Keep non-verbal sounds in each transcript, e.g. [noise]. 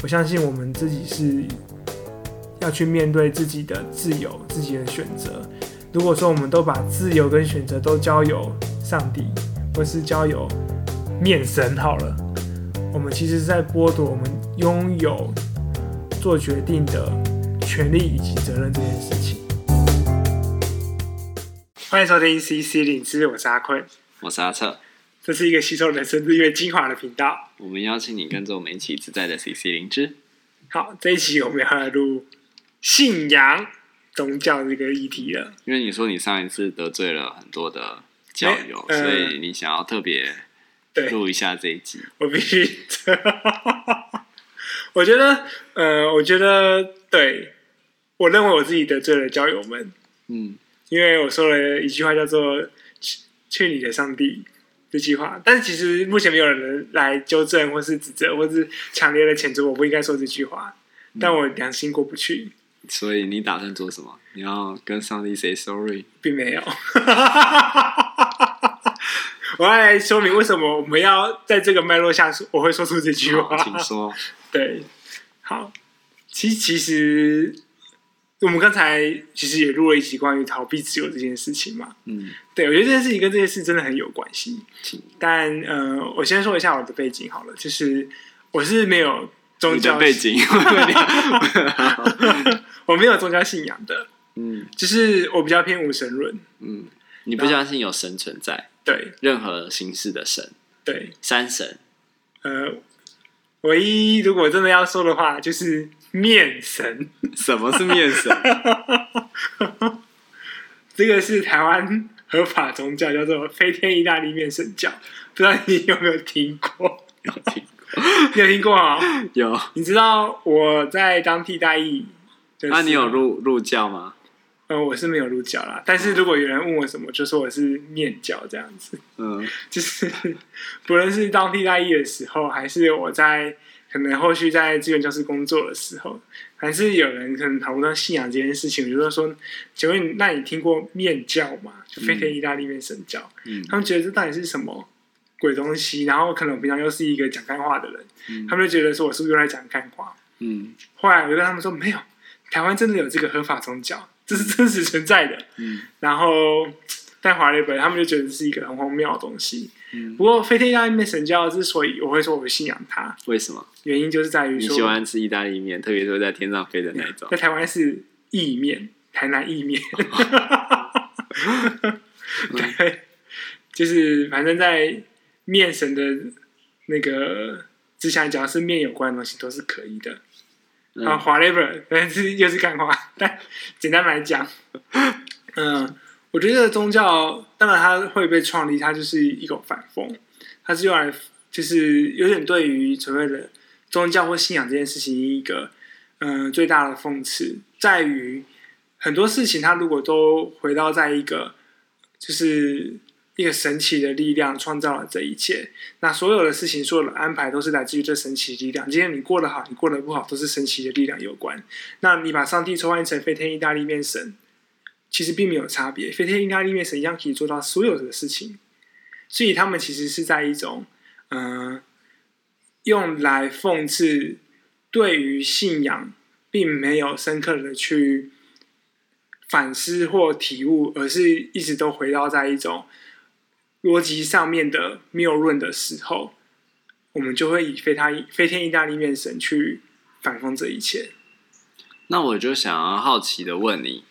我相信我们自己是要去面对自己的自由、自己的选择。如果说我们都把自由跟选择都交由上帝，或是交由面神好了，我们其实是在剥夺我们拥有做决定的权利以及责任这件事情。欢迎收听 CC 领知，我是阿坤，我是阿策，这是一个吸收人生日月精华的频道。我们邀请你跟着我们一起自在的 CC 灵芝。好，这一期我们要来录信仰。宗教这个议题了，因为你说你上一次得罪了很多的教友，欸呃、所以你想要特别录一下这一集。我必须，[laughs] 我觉得，呃，我觉得，对，我认为我自己得罪了教友们，嗯，因为我说了一句话叫做“去去你的上帝”这句话，但是其实目前没有人来纠正，或是指责，或是强烈的谴责我不应该说这句话，但我良心过不去。所以你打算做什么？你要跟上帝 say sorry？并没有。我要来说明为什么我们要在这个脉络下说，我会说出这句话。请说。[laughs] 对，好。其实，其实我们刚才其实也录了一集关于逃避自由这件事情嘛。嗯。对，我觉得这件事情跟这件事真的很有关系。但呃，我先说一下我的背景好了，就是我是没有宗教背景。我没有宗教信仰的，嗯，就是我比较偏无神论，嗯，你不相信有神存在，对，任何形式的神，对，三神，呃，唯一如果真的要说的话，就是面神。什么是面神？[laughs] 这个是台湾合法宗教，叫做飞天意大利面神教，不知道你有没有听过？有听过？你有听过啊？有。你知道我在当替代役。那、啊、你有入入教吗？呃，我是没有入教啦。但是如果有人问我什么，就说我是面教这样子。嗯，[laughs] 就是不论是当替代役的时候，还是我在可能后续在志愿教室工作的时候，还是有人可能讨论到信仰这件事情，我就说：“请问，那你听过面教吗？就飞天意大利面神教。嗯”他们觉得这到底是什么鬼东西？然后可能我平常又是一个讲干话的人，嗯、他们就觉得说我是不是又在讲干话？嗯，后来我就跟他们说没有。台湾真的有这个合法宗教，这是真实存在的。嗯，然后在华雷本，他们就觉得这是一个很荒谬的东西。嗯，不过飞天意大利面神教之所以我会说我会信仰它，为什么？原因就是在于说你喜欢吃意大利面，特别是在天上飞的那种。在台湾是意面，台南意面。[laughs] 对，就是反正在面神的那个之下，只要是面有关的东西都是可以的。啊，whatever，[laughs] 但是又是干话。但简单来讲，嗯，我觉得宗教当然它会被创立，它就是一种反讽，它是用来就是有点对于所谓的宗教或信仰这件事情一个嗯最大的讽刺，在于很多事情它如果都回到在一个就是。一个神奇的力量创造了这一切，那所有的事情、所有的安排都是来自于这神奇力量。今天你过得好，你过得不好，都是神奇的力量有关。那你把上帝抽换成飞天意大利面神，其实并没有差别。飞天意大利面神一样可以做到所有的事情，所以他们其实是在一种嗯、呃，用来讽刺对于信仰并没有深刻的去反思或体悟，而是一直都回到在一种。逻辑上面的谬论的时候，我们就会以飞他飞天意大利面神去反讽这一切。那我就想要好奇的问你，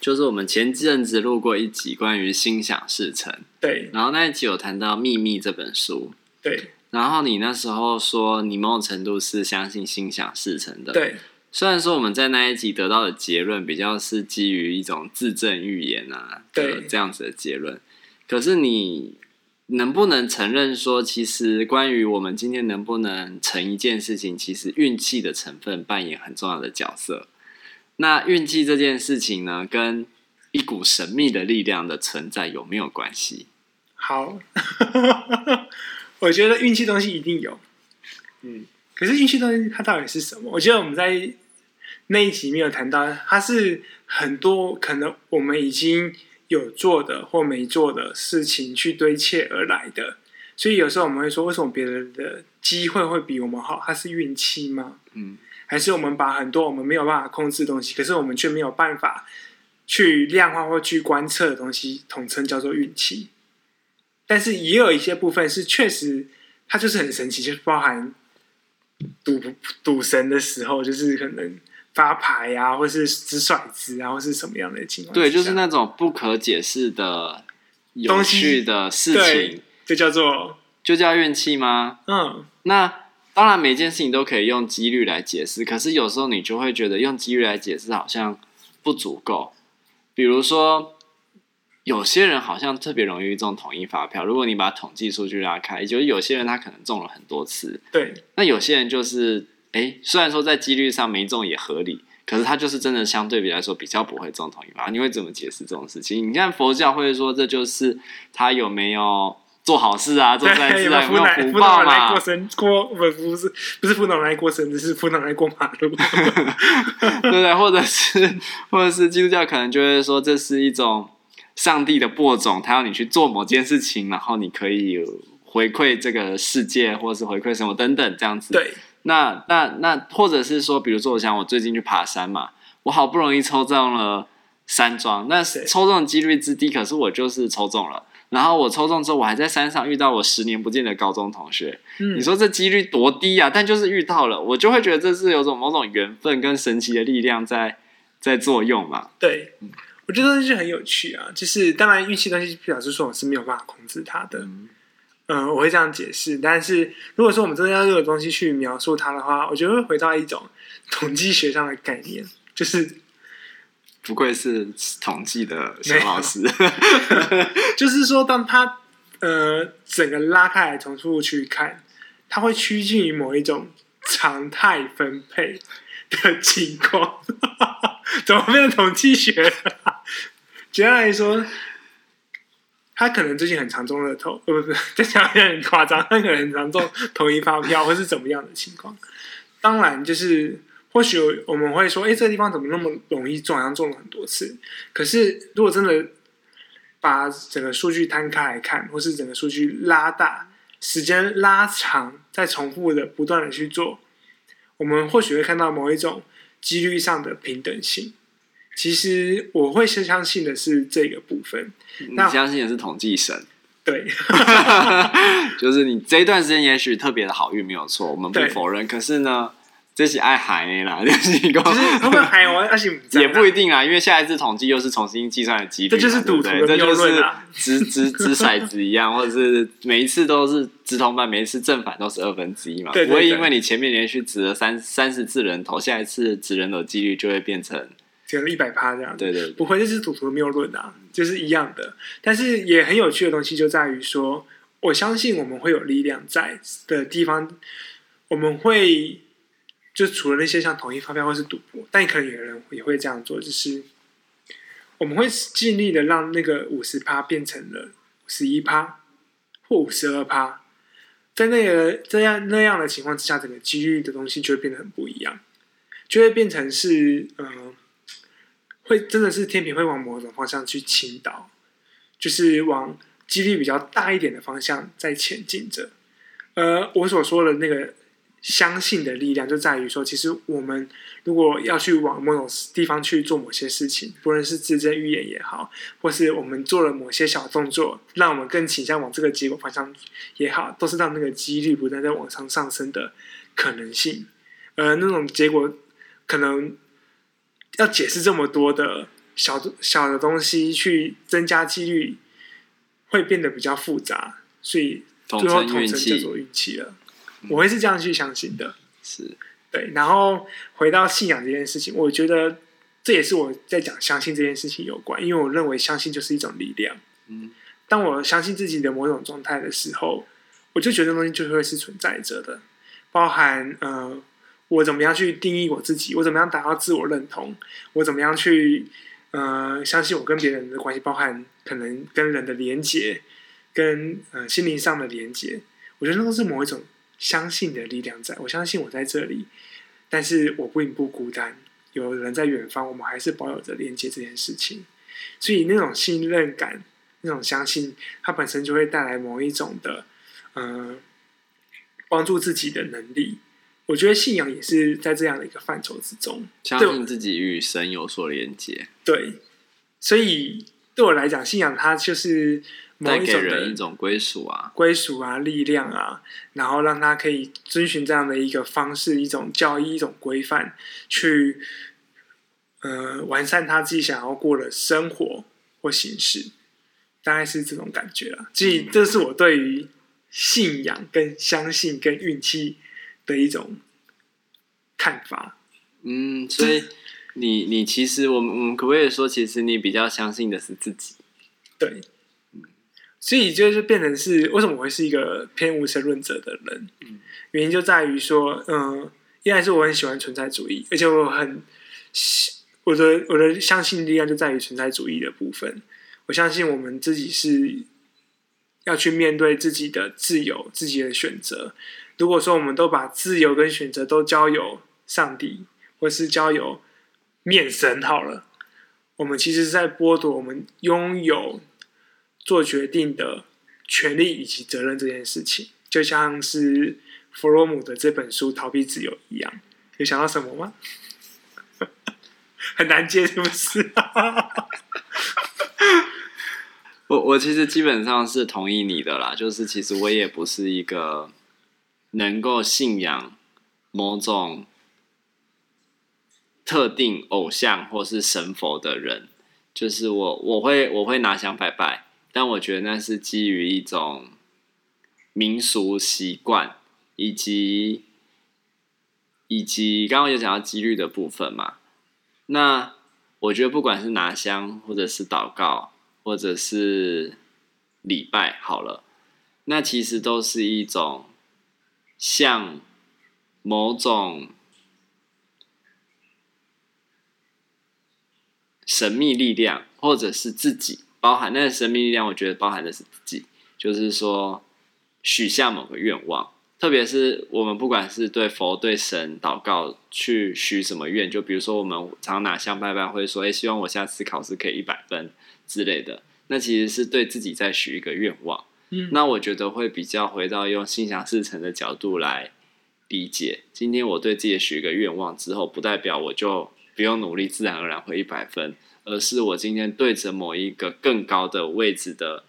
就是我们前阵子录过一集关于心想事成，对，然后那一集有谈到《秘密》这本书，对，然后你那时候说你某种程度是相信心想事成的，对。虽然说我们在那一集得到的结论比较是基于一种自证预言啊，对，这样子的结论。可是你能不能承认说，其实关于我们今天能不能成一件事情，其实运气的成分扮演很重要的角色。那运气这件事情呢，跟一股神秘的力量的存在有没有关系？好，我觉得运气东西一定有。嗯，可是运气东西它到底是什么？我觉得我们在那一集没有谈到，它是很多可能我们已经。有做的或没做的事情去堆砌而来的，所以有时候我们会说，为什么别人的机会会比我们好？它是运气吗？嗯，还是我们把很多我们没有办法控制的东西，可是我们却没有办法去量化或去观测的东西，统称叫做运气？但是也有一些部分是确实，它就是很神奇，就是包含赌赌神的时候，就是可能发牌啊，或是掷骰子啊，或是什么样的情况？对，就是那种不可解释的有趣的事情。就叫做就叫运气吗？嗯，那当然，每件事情都可以用几率来解释。可是有时候你就会觉得用几率来解释好像不足够。比如说，有些人好像特别容易中统一发票。如果你把统计数据拉开，就是有些人他可能中了很多次。对。那有些人就是，哎，虽然说在几率上没中也合理，可是他就是真的相对比来说比较不会中同一发票。你会怎么解释这种事情？你看佛教会说，这就是他有没有。做好事啊，做善事啊，有没有福报嘛？过生过不不是不是扶老来过生日，是扶老来过马路，[laughs] 对不对？或者是或者是基督教可能就会说，这是一种上帝的播种，他要你去做某件事情，然后你可以回馈这个世界，或者是回馈什么等等这样子。对，那那那或者是说，比如说，我想我最近去爬山嘛，我好不容易抽中了山庄，那抽中的几率之低，可是我就是抽中了。然后我抽中之后，我还在山上遇到我十年不见的高中同学。嗯，你说这几率多低啊？但就是遇到了，我就会觉得这是有种某种缘分跟神奇的力量在在作用嘛。对，我觉得这是很有趣啊。就是当然运气东西表示说我是没有办法控制它的。嗯，呃，我会这样解释。但是如果说我们真的要用这个东西去描述它的话，我觉得会回到一种统计学上的概念，就是。不愧是统计的小老师，就是说，当他呃整个拉开来从数据去看，它会趋近于某一种常态分配的情况。[laughs] 怎么变成统计学了？简单来说，他可能最近很常中乐透，呃，不是，这讲有点夸张，他可能很常中统一发票，或是怎么样的情况。当然，就是。或许我们会说，哎，这个地方怎么那么容易中？好像中了很多次。可是，如果真的把整个数据摊开来看，或是整个数据拉大、时间拉长，再重复的、不断的去做，我们或许会看到某一种几率上的平等性。其实，我会先相信的是这个部分。你相信的是统计神？对，[laughs] [laughs] 就是你这一段时间也许特别的好运，没有错，我们不否认。可是呢？这是爱海啦，[laughs] 就是一个，海王，而且也不一定啊，因为下一次统计又是重新计算的几率，这就是赌徒的谬论啊，掷掷掷骰子一样，或者是每一次都是直通班，每一次正反都是二分之一嘛，不会因为你前面连续掷了三三十次人头，下一次掷人头几率就会变成只有一百趴这样，对对，不会，这是赌徒的谬论啊，就是一样的。但是也很有趣的东西就在于说，我相信我们会有力量在的地方，我们会。就除了那些像统一发票或是赌博，但可能有人也会这样做，就是我们会尽力的让那个五十趴变成了五十一趴或五十二趴，在那个这样那样的情况之下，整个几率的东西就会变得很不一样，就会变成是呃，会真的是天平会往某种方向去倾倒，就是往几率比较大一点的方向在前进着。呃，我所说的那个。相信的力量就在于说，其实我们如果要去往某种地方去做某些事情，不论是自证预言也好，或是我们做了某些小动作，让我们更倾向往这个结果方向也好，都是让那个几率不断在往上上升的可能性。而那种结果可能要解释这么多的小小的东西去增加几率，会变得比较复杂，所以最后统称叫做运气了。我会是这样去相信的，是对。然后回到信仰这件事情，我觉得这也是我在讲相信这件事情有关，因为我认为相信就是一种力量。嗯，当我相信自己的某种状态的时候，我就觉得东西就会是存在着的，包含呃，我怎么样去定义我自己，我怎么样达到自我认同，我怎么样去呃相信我跟别人的关系，包含可能跟人的连结，跟呃心灵上的连结，我觉得那都是某一种。相信的力量在，我相信我在这里，但是我并不孤单，有人在远方，我们还是保有着连接这件事情。所以那种信任感，那种相信，它本身就会带来某一种的呃帮助自己的能力。我觉得信仰也是在这样的一个范畴之中，相信自己与神有所连接。对，所以对我来讲，信仰它就是某一种的带给人一种归属啊，归属啊，力量啊，然后让他可以遵循这样的一个方式，一种教义，一种规范，去呃完善他自己想要过的生活或形式，大概是这种感觉啦。所以，这是我对于信仰、跟相信、跟运气。的一种看法，嗯，所以你你其实我们我们可不可以说，其实你比较相信的是自己？对，所以就是变成是为什么我会是一个偏无神论者的人？嗯，原因就在于说，嗯，一来是我很喜欢存在主义，而且我很我的我的相信力量就在于存在主义的部分。我相信我们自己是要去面对自己的自由、自己的选择。如果说我们都把自由跟选择都交由上帝，或是交由面神好了，我们其实是在剥夺我们拥有做决定的权利以及责任这件事情，就像是弗洛姆的这本书《逃避自由》一样。有想到什么吗？[laughs] 很难接，是不是？[laughs] 我我其实基本上是同意你的啦，就是其实我也不是一个。能够信仰某种特定偶像或是神佛的人，就是我，我会我会拿香拜拜，但我觉得那是基于一种民俗习惯，以及以及刚刚有讲到几率的部分嘛。那我觉得不管是拿香，或者是祷告，或者是礼拜，好了，那其实都是一种。像某种神秘力量，或者是自己包含那个神秘力量，我觉得包含的是自己，就是说许下某个愿望，特别是我们不管是对佛、对神祷告，去许什么愿，就比如说我们常拿香拜拜，会说：“哎，希望我下次考试可以一百分之类的。”那其实是对自己在许一个愿望。那我觉得会比较回到用心想事成的角度来理解。今天我对自己许一个愿望之后，不代表我就不用努力，自然而然会一百分，而是我今天对着某一个更高的位置的，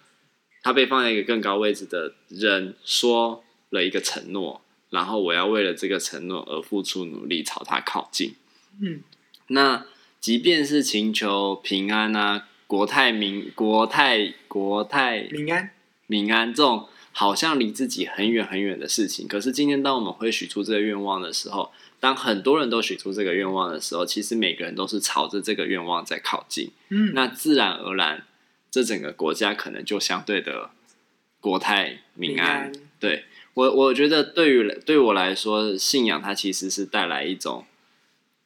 他被放在一个更高位置的人说了一个承诺，然后我要为了这个承诺而付出努力，朝他靠近。嗯，那即便是请求平安啊，国泰民国泰国泰民安。平安这种好像离自己很远很远的事情，可是今天当我们会许出这个愿望的时候，当很多人都许出这个愿望的时候，其实每个人都是朝着这个愿望在靠近。嗯，那自然而然，这整个国家可能就相对的国泰民安。对，我，我觉得对于对我来说，信仰它其实是带来一种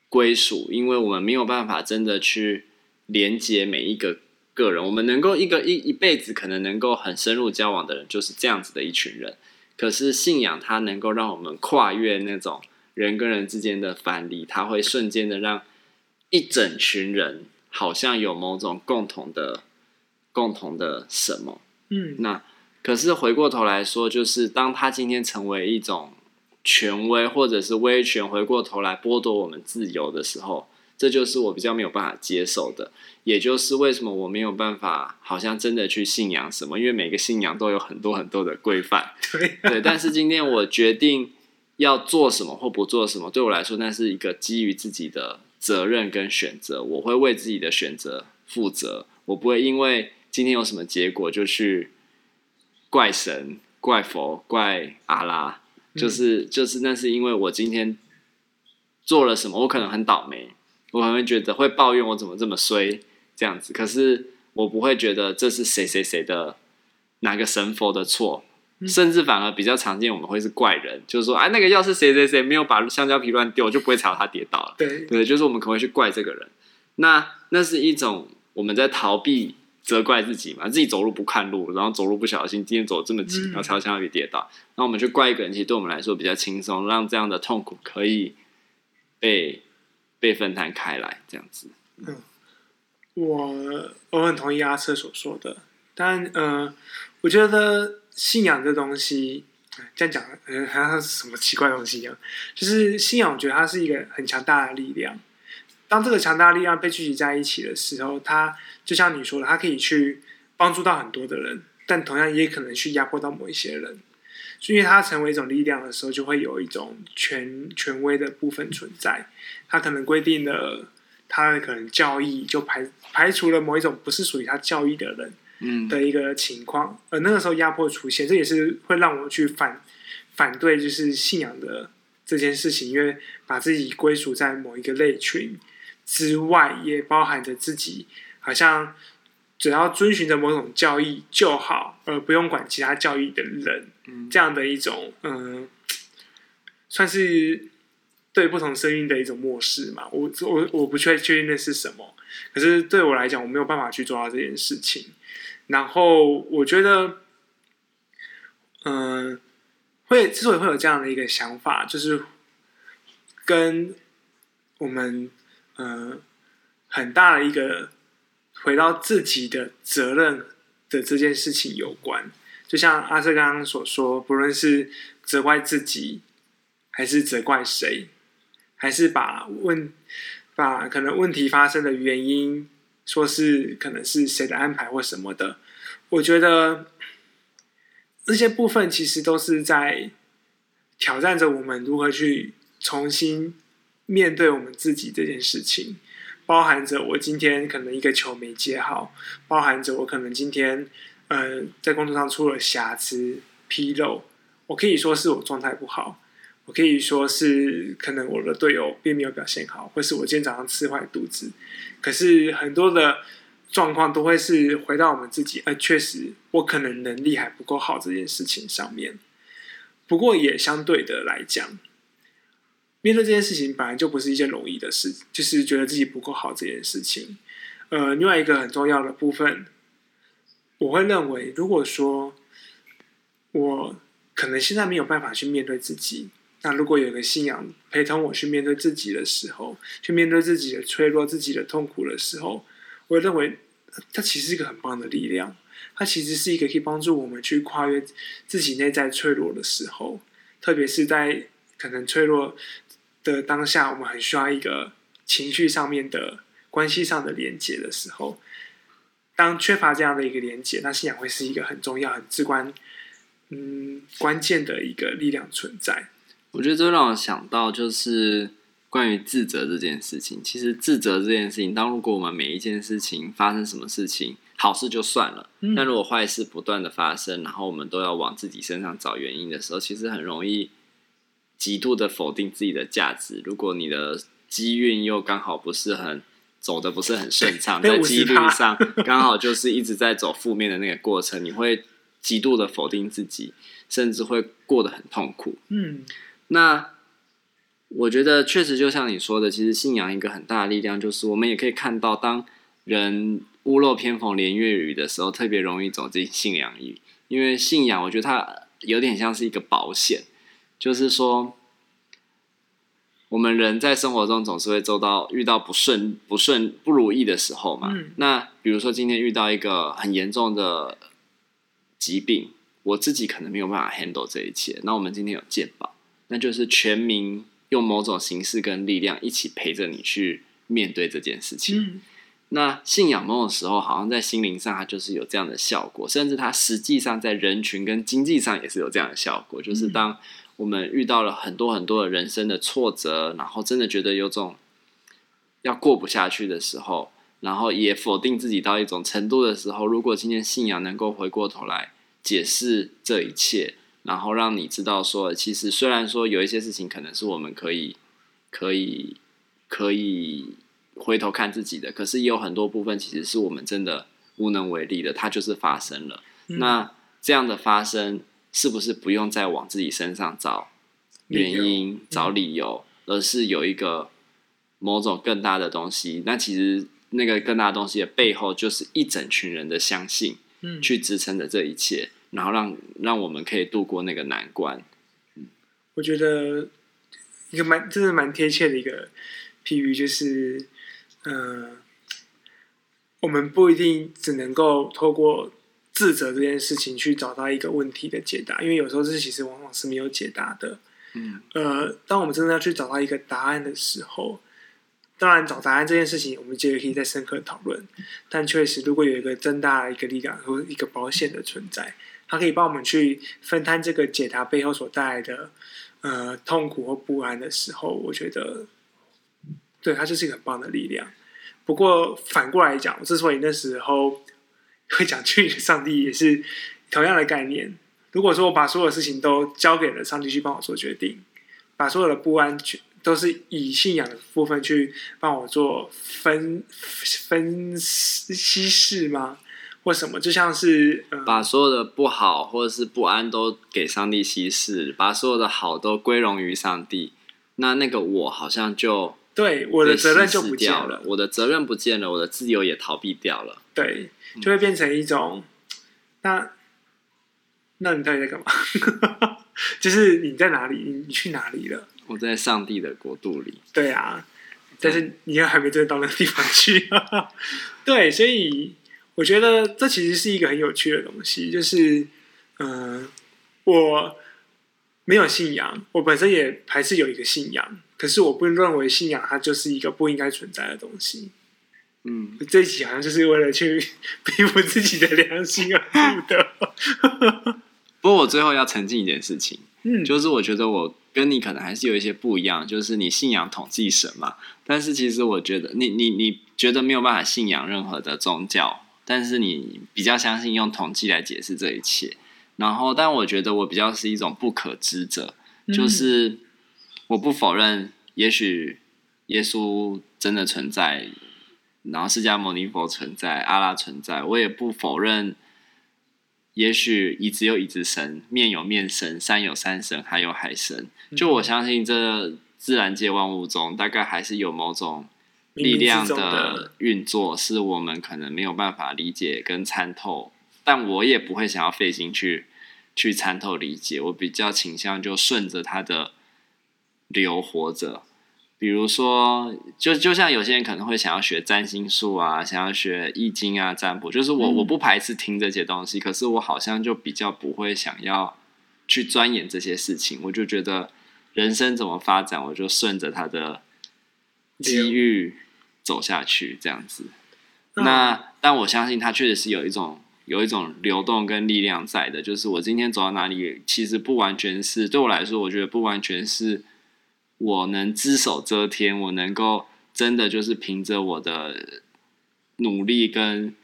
归属，因为我们没有办法真的去连接每一个。个人，我们能够一个一一辈子可能能够很深入交往的人，就是这样子的一群人。可是信仰它能够让我们跨越那种人跟人之间的藩篱，它会瞬间的让一整群人好像有某种共同的共同的什么。嗯，那可是回过头来说，就是当他今天成为一种权威或者是威权，回过头来剥夺我们自由的时候。这就是我比较没有办法接受的，也就是为什么我没有办法好像真的去信仰什么，因为每个信仰都有很多很多的规范。对，对，但是今天我决定要做什么或不做什么，对我来说那是一个基于自己的责任跟选择，我会为自己的选择负责，我不会因为今天有什么结果就去怪神、怪佛、怪阿拉，就是就是那是因为我今天做了什么，我可能很倒霉。我可能会觉得会抱怨我怎么这么衰这样子，可是我不会觉得这是谁谁谁的哪个神佛的错，甚至反而比较常见，我们会是怪人，就是说，哎，那个要是谁谁谁没有把香蕉皮乱丢，就不会踩到他跌倒了。对对，就是我们可能会去怪这个人。那那是一种我们在逃避责怪自己嘛，自己走路不看路，然后走路不小心，今天走这么急，然后踩到香蕉皮跌倒，那我们去怪一个人，其实对我们来说比较轻松，让这样的痛苦可以被。被分摊开来，这样子。嗯，我我很同意阿彻所说的，但呃，我觉得信仰这东西，这样讲，嗯，好像是什么奇怪东西一样。就是信仰，我觉得它是一个很强大的力量。当这个强大的力量被聚集在一起的时候，它就像你说的，它可以去帮助到很多的人，但同样也可能去压迫到某一些人。因为它成为一种力量的时候，就会有一种权权威的部分存在。它可能规定了它的可能教义，就排排除了某一种不是属于他教义的人。嗯，的一个情况，而那个时候压迫出现，这也是会让我去反反对，就是信仰的这件事情，因为把自己归属在某一个类群之外，也包含着自己好像只要遵循着某种教义就好，而不用管其他教义的人，嗯，这样的一种嗯，算是对不同声音的一种漠视嘛。我我我不确确定那是什么，可是对我来讲，我没有办法去做到这件事情。然后我觉得，嗯，会之所以会有这样的一个想法，就是跟我们嗯很大的一个回到自己的责任的这件事情有关。就像阿瑟刚刚所说，不论是责怪自己，还是责怪谁，还是把问把可能问题发生的原因。说是可能是谁的安排或什么的，我觉得这些部分其实都是在挑战着我们如何去重新面对我们自己这件事情，包含着我今天可能一个球没接好，包含着我可能今天呃在工作上出了瑕疵纰漏，我可以说是我状态不好。我可以说是可能我的队友并没有表现好，或是我今天早上吃坏肚子。可是很多的状况都会是回到我们自己，呃，确实我可能能力还不够好这件事情上面。不过也相对的来讲，面对这件事情本来就不是一件容易的事，就是觉得自己不够好这件事情。呃，另外一个很重要的部分，我会认为，如果说我可能现在没有办法去面对自己。那如果有一个信仰陪同我去面对自己的时候，去面对自己的脆弱、自己的痛苦的时候，我认为它其实是一个很棒的力量。它其实是一个可以帮助我们去跨越自己内在脆弱的时候，特别是在可能脆弱的当下，我们很需要一个情绪上面的关系上的连接的时候。当缺乏这样的一个连接，那信仰会是一个很重要、很至关、嗯，关键的一个力量存在。我觉得这让我想到，就是关于自责这件事情。其实自责这件事情，当如果我们每一件事情发生什么事情，好事就算了，嗯、但如果坏事不断的发生，然后我们都要往自己身上找原因的时候，其实很容易极度的否定自己的价值。如果你的机运又刚好不是很走的不是很顺畅，[laughs] 在几率上刚好就是一直在走负面的那个过程，你会极度的否定自己，甚至会过得很痛苦。嗯。那我觉得确实就像你说的，其实信仰一个很大的力量，就是我们也可以看到，当人屋漏偏逢连夜雨的时候，特别容易走进信仰里。因为信仰，我觉得它有点像是一个保险，就是说，我们人在生活中总是会做到遇到不顺、不顺、不如意的时候嘛。嗯。那比如说今天遇到一个很严重的疾病，我自己可能没有办法 handle 这一切。那我们今天有健保。那就是全民用某种形式跟力量一起陪着你去面对这件事情。嗯。那信仰某种时候好像在心灵上，它就是有这样的效果，甚至它实际上在人群跟经济上也是有这样的效果。就是当我们遇到了很多很多的人生的挫折，然后真的觉得有种要过不下去的时候，然后也否定自己到一种程度的时候，如果今天信仰能够回过头来解释这一切。然后让你知道说，其实虽然说有一些事情可能是我们可以、可以、可以回头看自己的，可是也有很多部分其实是我们真的无能为力的，它就是发生了。嗯、那这样的发生，是不是不用再往自己身上找原因、嗯、找理由，而是有一个某种更大的东西？那其实那个更大的东西的背后，就是一整群人的相信，嗯，去支撑着这一切。然后让让我们可以度过那个难关。我觉得一个蛮真的蛮贴切的一个譬喻，就是，呃，我们不一定只能够透过自责这件事情去找到一个问题的解答，因为有时候这其实往往是没有解答的。嗯，呃，当我们真的要去找到一个答案的时候，当然找答案这件事情，我们接着可以再深刻讨论。但确实，如果有一个增大的一个力量或一个保险的存在，它可以帮我们去分摊这个解答背后所带来的呃痛苦或不安的时候，我觉得，对，它就是一个很棒的力量。不过反过来讲，之所以那时候会讲去上帝，也是同样的概念。如果说我把所有事情都交给了上帝去帮我做决定，把所有的不安全都是以信仰的部分去帮我做分分析释吗？或什么？就像是、把所有的不好或者是不安都给上帝稀释，把所有的好都归荣于上帝，那那个我好像就对我的责任就不见了，我的责任不见了，我的自由也逃避掉了，对，就会变成一种那。那你到底在干嘛？[laughs] 就是你在哪里？你去哪里了？我在上帝的国度里。对啊，但是你又还没真的到那个地方去。[laughs] 对，所以我觉得这其实是一个很有趣的东西。就是，嗯、呃，我没有信仰，我本身也还是有一个信仰，可是我不认为信仰它就是一个不应该存在的东西。嗯，这一集好像就是为了去 [laughs] 庇护自己的良心而录的。[laughs] 不过我最后要澄清一件事情，嗯，就是我觉得我跟你可能还是有一些不一样，就是你信仰统计神嘛，但是其实我觉得你你你觉得没有办法信仰任何的宗教，但是你比较相信用统计来解释这一切。然后，但我觉得我比较是一种不可知者，就是我不否认，也许耶稣真的存在，然后释迦牟尼佛存在，阿拉存在，我也不否认。也许一直有一直神，面有面神，山有山神，海有海神。就我相信，这自然界万物中，大概还是有某种力量的运作，是我们可能没有办法理解跟参透。但我也不会想要费心去去参透理解，我比较倾向就顺着它的流活着。比如说，就就像有些人可能会想要学占星术啊，想要学易经啊、占卜，就是我我不排斥听这些东西，可是我好像就比较不会想要去钻研这些事情。我就觉得人生怎么发展，我就顺着他的机遇走下去，这样子。那但我相信他确实是有一种有一种流动跟力量在的，就是我今天走到哪里，其实不完全是对我来说，我觉得不完全是。我能只手遮天，我能够真的就是凭着我的努力跟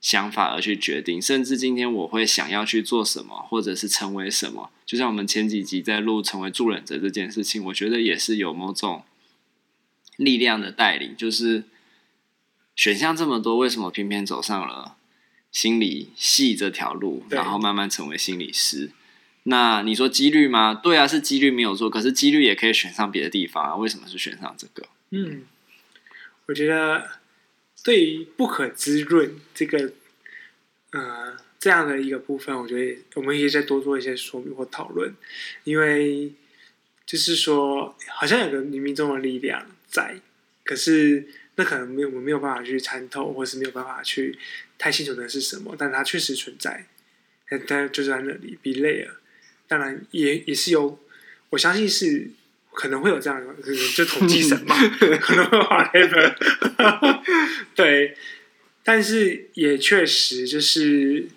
想法而去决定，甚至今天我会想要去做什么，或者是成为什么。就像我们前几集在录成为助人者这件事情，我觉得也是有某种力量的带领。就是选项这么多，为什么偏偏走上了心理系这条路，然后慢慢成为心理师？那你说几率吗？对啊，是几率没有错。可是几率也可以选上别的地方啊。为什么是选上这个？嗯，我觉得对于不可滋润这个呃这样的一个部分，我觉得我们可以再多做一些说明或讨论。因为就是说，好像有个冥冥中的力量在，可是那可能没有我们没有办法去参透，或是没有办法去太清楚的是什么，但它确实存在，它就是在那里，be there。当然也也是有，我相信是可能会有这样的，就统计神嘛，[laughs] 可能会 whatever [laughs] 对，但是也确实就是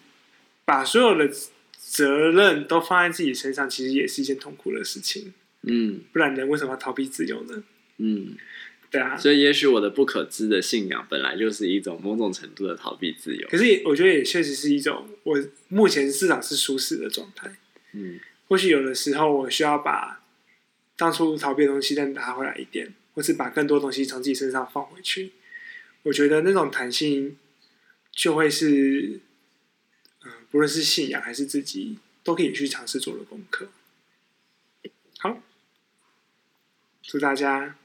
把所有的责任都放在自己身上，其实也是一件痛苦的事情。嗯，不然人为什么要逃避自由呢？嗯，对啊。所以也许我的不可知的信仰本来就是一种某种程度的逃避自由。可是也我觉得也确实是一种我目前市场是舒适的状态。嗯，或许有的时候我需要把当初逃避的东西再拿回来一点，或是把更多东西从自己身上放回去。我觉得那种弹性就会是，嗯，不论是信仰还是自己都可以去尝试做的功课。好，祝大家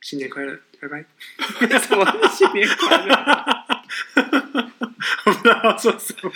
新年快乐，拜拜。[laughs] 什么新年快乐？[laughs] 我不知道要说什么。